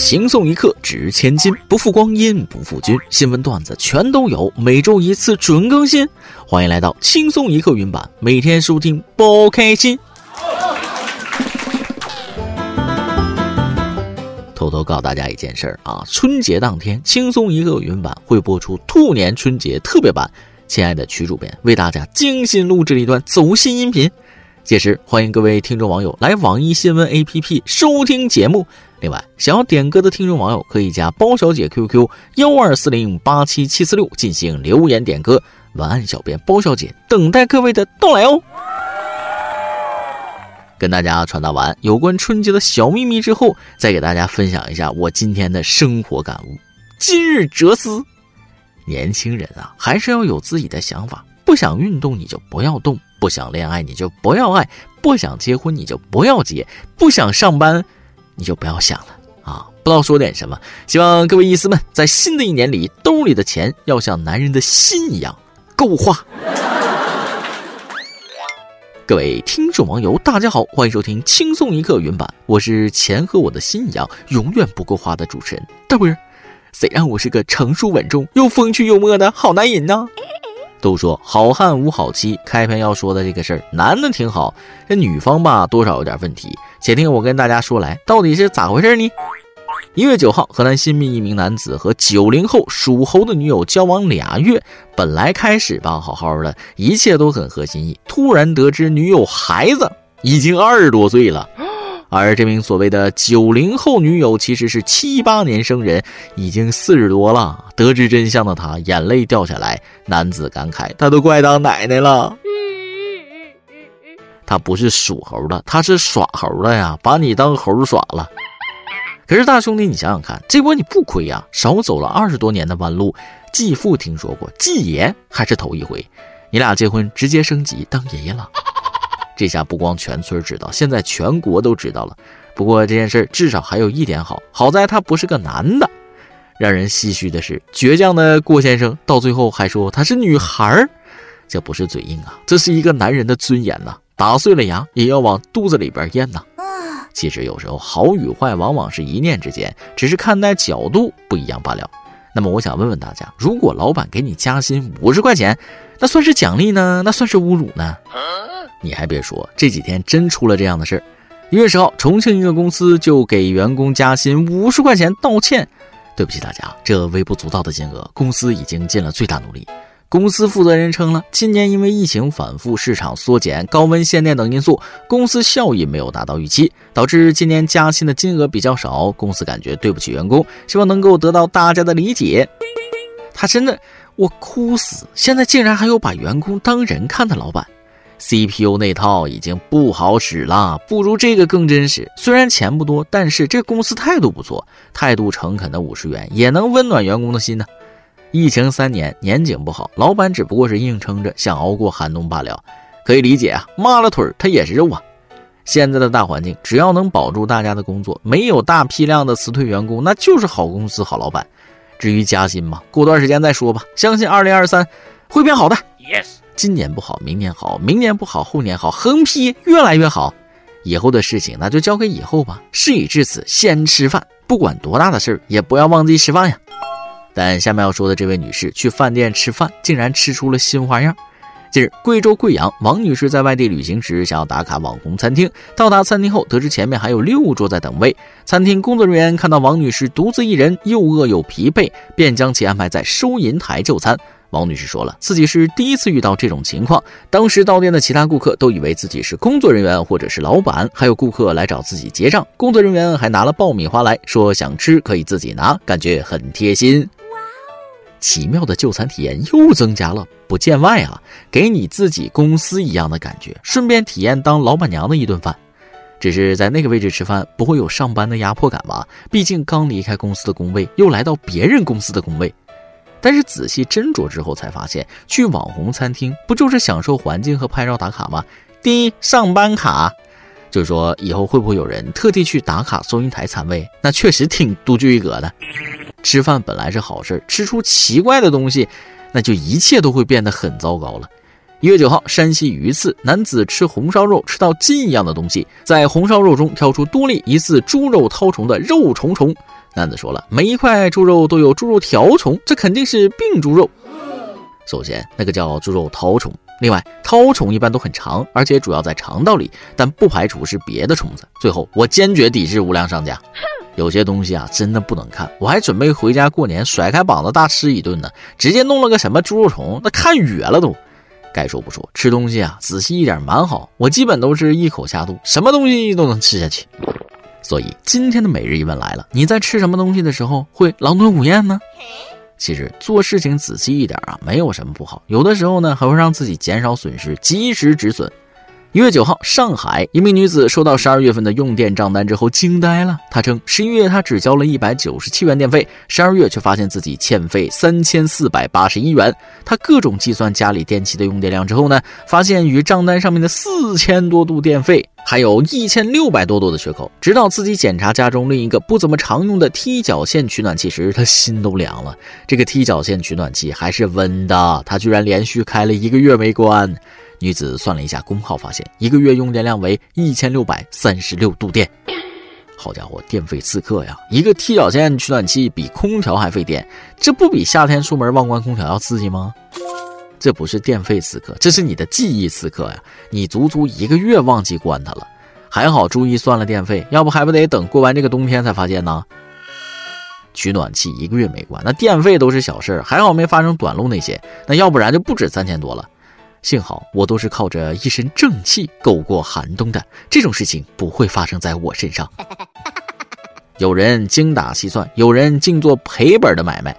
行送一刻值千金，不负光阴不负君。新闻段子全都有，每周一次准更新。欢迎来到轻松一刻云版，每天收听包开心。偷偷告诉大家一件事儿啊，春节当天轻松一刻云版会播出兔年春节特别版。亲爱的曲主编为大家精心录制了一段走心音频，届时欢迎各位听众网友来网易新闻 APP 收听节目。另外，想要点歌的听众网友可以加包小姐 QQ 幺二四零八七七四六进行留言点歌。文案小编包小姐等待各位的到来哦。跟大家传达完有关春节的小秘密之后，再给大家分享一下我今天的生活感悟。今日哲思：年轻人啊，还是要有自己的想法。不想运动你就不要动，不想恋爱你就不要爱，不想结婚你就不要结，不想上班。你就不要想了啊！不知道说点什么，希望各位意思们在新的一年里，兜里的钱要像男人的心一样够花。各位听众网友，大家好，欢迎收听轻松一刻云版，我是钱和我的心一样永远不够花的主持人大波儿。虽然我是个成熟稳重又风趣幽默的好男人呢。都说好汉无好妻，开篇要说的这个事儿，男的挺好，这女方吧多少有点问题。且听我跟大家说来，到底是咋回事呢？一月九号，河南新密一名男子和九零后属猴的女友交往俩月，本来开始吧好好的，一切都很合心意，突然得知女友孩子已经二十多岁了。而这名所谓的九零后女友其实是七八年生人，已经四十多了。得知真相的他眼泪掉下来，男子感慨：“他都快当奶奶了。”他不是属猴的，他是耍猴的呀，把你当猴耍了。可是大兄弟，你想想看，这波你不亏呀，少走了二十多年的弯路。继父听说过，继爷还是头一回。你俩结婚直接升级当爷爷了。这下不光全村知道，现在全国都知道了。不过这件事至少还有一点好，好在他不是个男的。让人唏嘘的是，倔强的郭先生到最后还说他是女孩儿，这不是嘴硬啊，这是一个男人的尊严呐！打碎了牙也要往肚子里边咽呐。其实有时候好与坏往往是一念之间，只是看待角度不一样罢了。那么我想问问大家，如果老板给你加薪五十块钱，那算是奖励呢？那算是侮辱呢？你还别说，这几天真出了这样的事儿。一月十号，重庆一个公司就给员工加薪五十块钱道歉。对不起大家，这微不足道的金额，公司已经尽了最大努力。公司负责人称了，今年因为疫情反复、市场缩减、高温限电等因素，公司效益没有达到预期，导致今年加薪的金额比较少。公司感觉对不起员工，希望能够得到大家的理解。他真的，我哭死！现在竟然还有把员工当人看的老板。CPU 那套已经不好使了，不如这个更真实。虽然钱不多，但是这公司态度不错，态度诚恳的五十元也能温暖员工的心呢。疫情三年，年景不好，老板只不过是硬撑着，想熬过寒冬罢了，可以理解啊。抹了腿儿他也是肉啊。现在的大环境，只要能保住大家的工作，没有大批量的辞退员工，那就是好公司、好老板。至于加薪嘛，过段时间再说吧。相信二零二三会变好的。Yes。今年不好，明年好；明年不好，后年好，横批越来越好。以后的事情那就交给以后吧。事已至此，先吃饭。不管多大的事儿，也不要忘记吃饭呀。但下面要说的这位女士去饭店吃饭，竟然吃出了新花样。近日，贵州贵阳王女士在外地旅行时，想要打卡网红餐厅。到达餐厅后，得知前面还有六桌在等位。餐厅工作人员看到王女士独自一人，又饿又疲惫，便将其安排在收银台就餐。王女士说了，自己是第一次遇到这种情况。当时到店的其他顾客都以为自己是工作人员或者是老板，还有顾客来找自己结账。工作人员还拿了爆米花来说，想吃可以自己拿，感觉很贴心。奇妙的就餐体验又增加了，不见外啊，给你自己公司一样的感觉，顺便体验当老板娘的一顿饭。只是在那个位置吃饭，不会有上班的压迫感吧？毕竟刚离开公司的工位，又来到别人公司的工位。但是仔细斟酌之后才发现，去网红餐厅不就是享受环境和拍照打卡吗？第一，上班卡，就是说以后会不会有人特地去打卡收银台餐位？那确实挺独具一格的。吃饭本来是好事，吃出奇怪的东西，那就一切都会变得很糟糕了。一月九号，山西榆次男子吃红烧肉吃到筋一样的东西，在红烧肉中挑出多粒疑似猪肉绦虫的肉虫虫。男子说了，每一块猪肉都有猪肉条虫，这肯定是病猪肉。首先，那个叫猪肉绦虫。另外，绦虫一般都很长，而且主要在肠道里，但不排除是别的虫子。最后，我坚决抵制无良商家。有些东西啊，真的不能看。我还准备回家过年甩开膀子大吃一顿呢，直接弄了个什么猪肉虫，那看哕了都。该说不说，吃东西啊，仔细一点蛮好。我基本都是一口下肚，什么东西都能吃下去。所以今天的每日一问来了：你在吃什么东西的时候会狼吞虎咽呢？其实做事情仔细一点啊，没有什么不好。有的时候呢，还会让自己减少损失，及时止损。一月九号，上海一名女子收到十二月份的用电账单之后惊呆了。她称，十一月她只交了一百九十七元电费，十二月却发现自己欠费三千四百八十一元。她各种计算家里电器的用电量之后呢，发现与账单上面的四千多度电费还有一千六百多度的缺口。直到自己检查家中另一个不怎么常用的踢脚线取暖器时，她心都凉了。这个踢脚线取暖器还是温的，她居然连续开了一个月没关。女子算了一下功耗，发现一个月用电量为一千六百三十六度电。好家伙，电费刺客呀！一个踢脚线取暖器比空调还费电，这不比夏天出门忘关空调要刺激吗？这不是电费刺客，这是你的记忆刺客呀！你足足一个月忘记关它了，还好注意算了电费，要不还不得等过完这个冬天才发现呢？取暖器一个月没关，那电费都是小事儿，还好没发生短路那些，那要不然就不止三千多了。幸好我都是靠着一身正气够过寒冬的，这种事情不会发生在我身上。有人精打细算，有人净做赔本的买卖。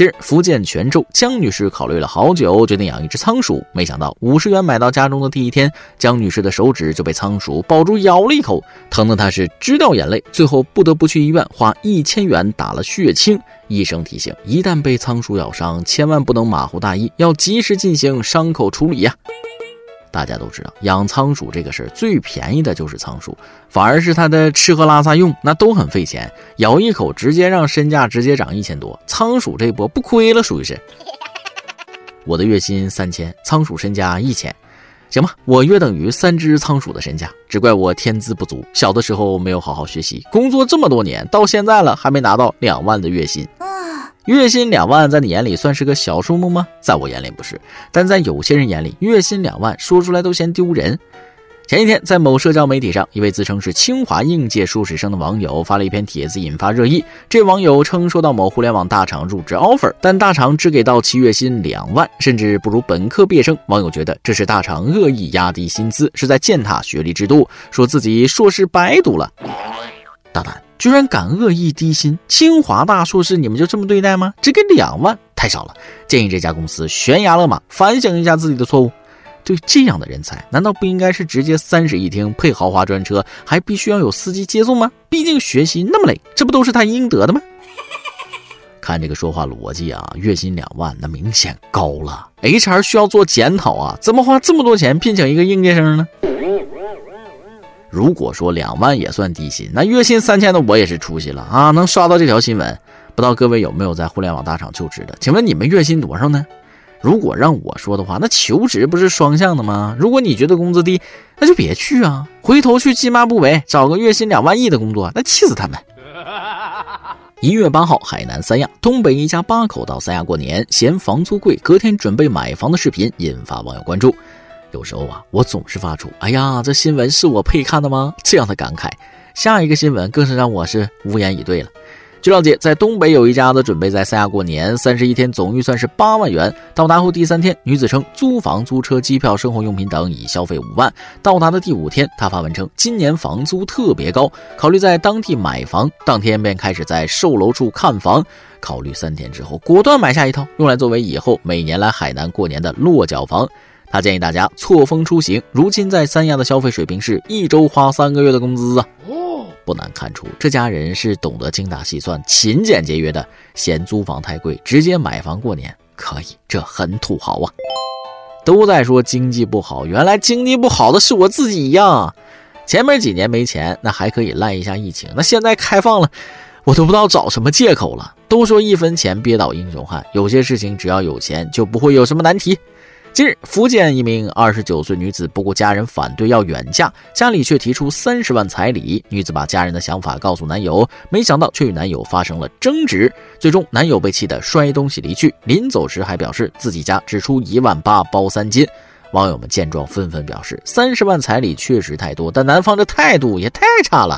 今日，福建泉州江女士考虑了好久，决定养一只仓鼠。没想到五十元买到家中的第一天，江女士的手指就被仓鼠抱住咬了一口，疼得她是直掉眼泪。最后不得不去医院花一千元打了血清。医生提醒：一旦被仓鼠咬伤，千万不能马虎大意，要及时进行伤口处理呀。大家都知道，养仓鼠这个事儿最便宜的就是仓鼠，反而是它的吃喝拉撒用那都很费钱，咬一口直接让身价直接涨一千多。仓鼠这波不亏了，属于是。我的月薪三千，仓鼠身家一千。行吧，我约等于三只仓鼠的身价，只怪我天资不足，小的时候没有好好学习，工作这么多年，到现在了还没拿到两万的月薪。月薪两万在你眼里算是个小数目吗？在我眼里不是，但在有些人眼里，月薪两万说出来都嫌丢人。前几天，在某社交媒体上，一位自称是清华应届硕士生的网友发了一篇帖子，引发热议。这网友称收到某互联网大厂入职 offer，但大厂只给到其月薪两万，甚至不如本科毕业生。网友觉得这是大厂恶意压低薪资，是在践踏学历制度，说自己硕士白读了。大胆，居然敢恶意低薪！清华大硕士，你们就这么对待吗？只给两万，太少了。建议这家公司悬崖勒马，反省一下自己的错误。对这样的人才，难道不应该是直接三室一厅配豪华专车，还必须要有司机接送吗？毕竟学习那么累，这不都是他应得的吗？看这个说话逻辑啊，月薪两万，那明显高了。HR 需要做检讨啊，怎么花这么多钱聘请一个应届生呢？如果说两万也算低薪，那月薪三千的我也是出息了啊！能刷到这条新闻，不知道各位有没有在互联网大厂就职的？请问你们月薪多少呢？如果让我说的话，那求职不是双向的吗？如果你觉得工资低，那就别去啊，回头去鸡妈不为找个月薪两万亿的工作，那气死他们。一月八号，海南三亚东北一家八口到三亚过年，嫌房租贵，隔天准备买房的视频引发网友关注。有时候啊，我总是发出“哎呀，这新闻是我配看的吗？”这样的感慨。下一个新闻更是让我是无言以对了。据了解，在东北有一家子准备在三亚过年，三十一天总预算是八万元。到达后第三天，女子称租房、租车、机票、生活用品等已消费五万。到达的第五天，她发文称今年房租特别高，考虑在当地买房。当天便开始在售楼处看房，考虑三天之后，果断买下一套，用来作为以后每年来海南过年的落脚房。他建议大家错峰出行。如今在三亚的消费水平是一周花三个月的工资啊。不难看出，这家人是懂得精打细算、勤俭节约的。嫌租房太贵，直接买房过年，可以，这很土豪啊！都在说经济不好，原来经济不好的是我自己呀。前面几年没钱，那还可以赖一下疫情，那现在开放了，我都不知道找什么借口了。都说一分钱憋倒英雄汉，有些事情只要有钱，就不会有什么难题。近日，福建一名二十九岁女子不顾家人反对要远嫁，家里却提出三十万彩礼。女子把家人的想法告诉男友，没想到却与男友发生了争执，最终男友被气得摔东西离去。临走时还表示自己家只出一万八包三金。网友们见状纷纷表示，三十万彩礼确实太多，但男方这态度也太差了。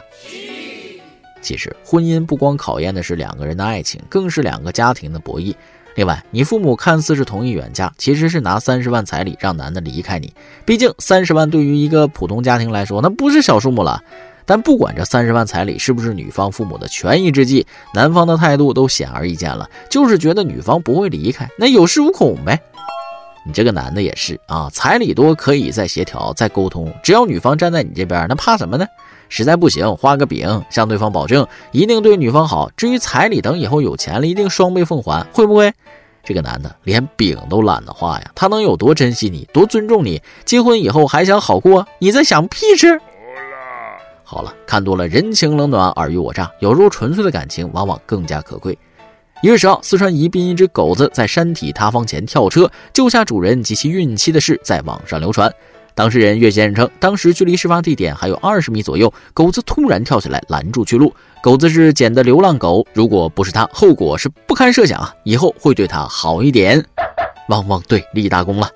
其实，婚姻不光考验的是两个人的爱情，更是两个家庭的博弈。另外，你父母看似是同意远嫁，其实是拿三十万彩礼让男的离开你。毕竟三十万对于一个普通家庭来说，那不是小数目了。但不管这三十万彩礼是不是女方父母的权宜之计，男方的态度都显而易见了，就是觉得女方不会离开，那有恃无恐呗。你这个男的也是啊，彩礼多可以再协调、再沟通，只要女方站在你这边，那怕什么呢？实在不行，画个饼，向对方保证一定对女方好。至于彩礼，等以后有钱了，一定双倍奉还，会不会？这个男的连饼都懒得画呀，他能有多珍惜你，多尊重你？结婚以后还想好过？你在想屁吃？好了，看多了人情冷暖、尔虞我诈，有时候纯粹的感情往往更加可贵。一月十号，四川宜宾一只狗子在山体塌方前跳车救下主人及其孕期的事在网上流传。当事人岳先生称，当时距离事发地点还有二十米左右，狗子突然跳起来拦住去路。狗子是捡的流浪狗，如果不是他，后果是不堪设想啊！以后会对他好一点。汪汪队立大功了。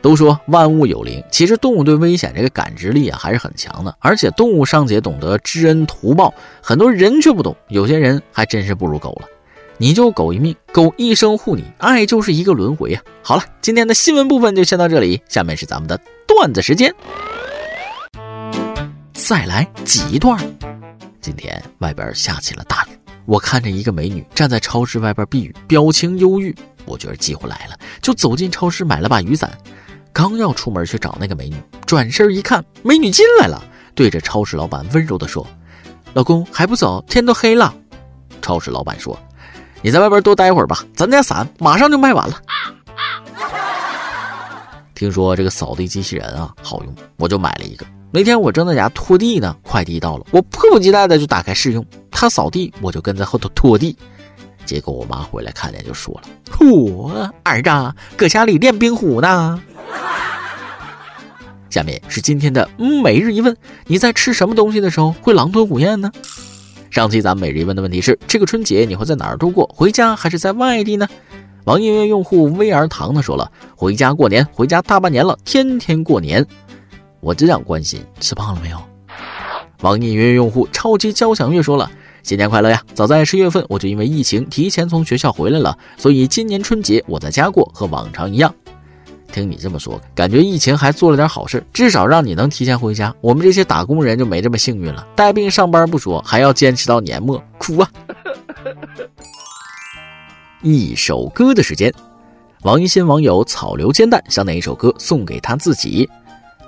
都说万物有灵，其实动物对危险这个感知力啊还是很强的，而且动物尚且懂得知恩图报，很多人却不懂。有些人还真是不如狗了。你就狗一命，狗一生护你，爱就是一个轮回啊！好了，今天的新闻部分就先到这里，下面是咱们的段子时间，再来几段。今天外边下起了大雨，我看着一个美女站在超市外边避雨，表情忧郁。我觉得机会来了，就走进超市买了把雨伞，刚要出门去找那个美女，转身一看，美女进来了，对着超市老板温柔地说：“老公还不走，天都黑了。”超市老板说。你在外边多待会儿吧，咱家伞马上就卖完了。听说这个扫地机器人啊好用，我就买了一个。那天我正在家拖地呢，快递到了，我迫不及待的就打开试用。他扫地，我就跟在后头拖地。结果我妈回来看见就说了：“嚯，儿子搁家里练冰壶呢。”下面是今天的每日一问：你在吃什么东西的时候会狼吞虎咽呢？上期咱们每日一问的问题是：这个春节你会在哪儿度过？回家还是在外地呢？网易云用户威儿糖呢说了：回家过年，回家大半年了，天天过年。我只想关心吃胖了没有。网易云用户超级交响乐说了：新年快乐呀！早在十月份我就因为疫情提前从学校回来了，所以今年春节我在家过，和往常一样。听你这么说，感觉疫情还做了点好事，至少让你能提前回家。我们这些打工人就没这么幸运了，带病上班不说，还要坚持到年末，苦啊！一首歌的时间，王一新网友草榴煎蛋想哪一首歌送给他自己？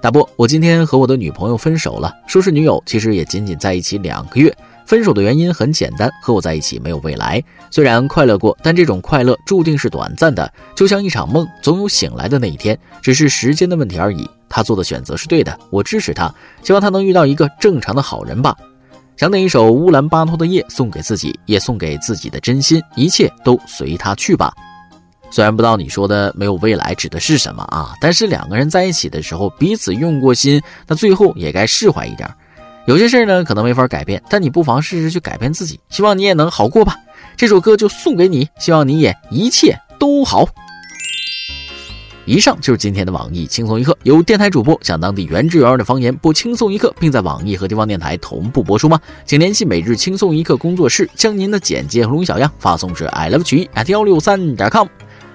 大波，我今天和我的女朋友分手了，说是女友，其实也仅仅在一起两个月。分手的原因很简单，和我在一起没有未来。虽然快乐过，但这种快乐注定是短暂的，就像一场梦，总有醒来的那一天，只是时间的问题而已。他做的选择是对的，我支持他，希望他能遇到一个正常的好人吧。想点一首乌兰巴托的夜送给自己，也送给自己的真心，一切都随他去吧。虽然不知道你说的没有未来指的是什么啊，但是两个人在一起的时候彼此用过心，那最后也该释怀一点。有些事儿呢，可能没法改变，但你不妨试试去改变自己。希望你也能好过吧。这首歌就送给你，希望你也一切都好。以上就是今天的网易轻松一刻，由电台主播向当地原汁原味的方言播轻松一刻，并在网易和地方电台同步播出吗？请联系每日轻松一刻工作室，将您的简介和录音小样发送至 i love 曲艺 at 幺六三点 com。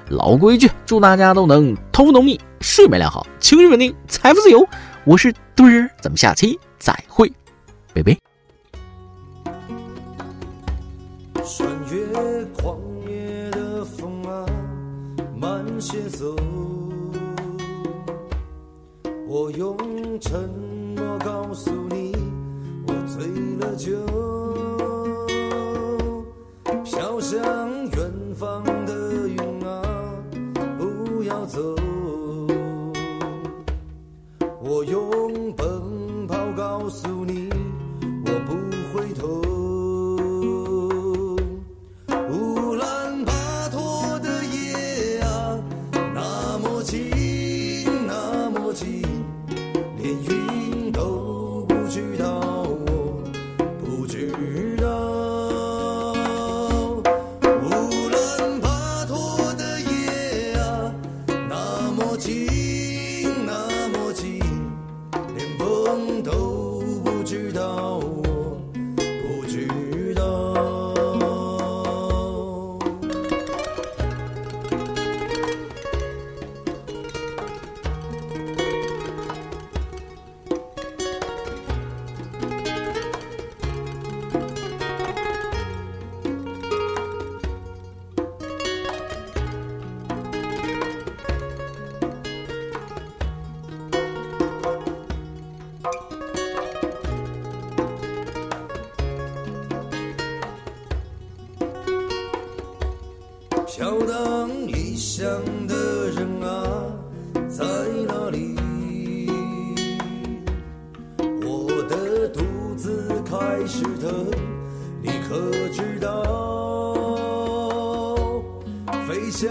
老规矩，祝大家都能头发浓密，睡眠良好，情绪稳定，财富自由。我是墩儿，咱们下期再会。贝贝。穿越狂野的风啊，慢些走。我用沉默告诉你，我醉了酒，飘向远方时的你可知道？飞翔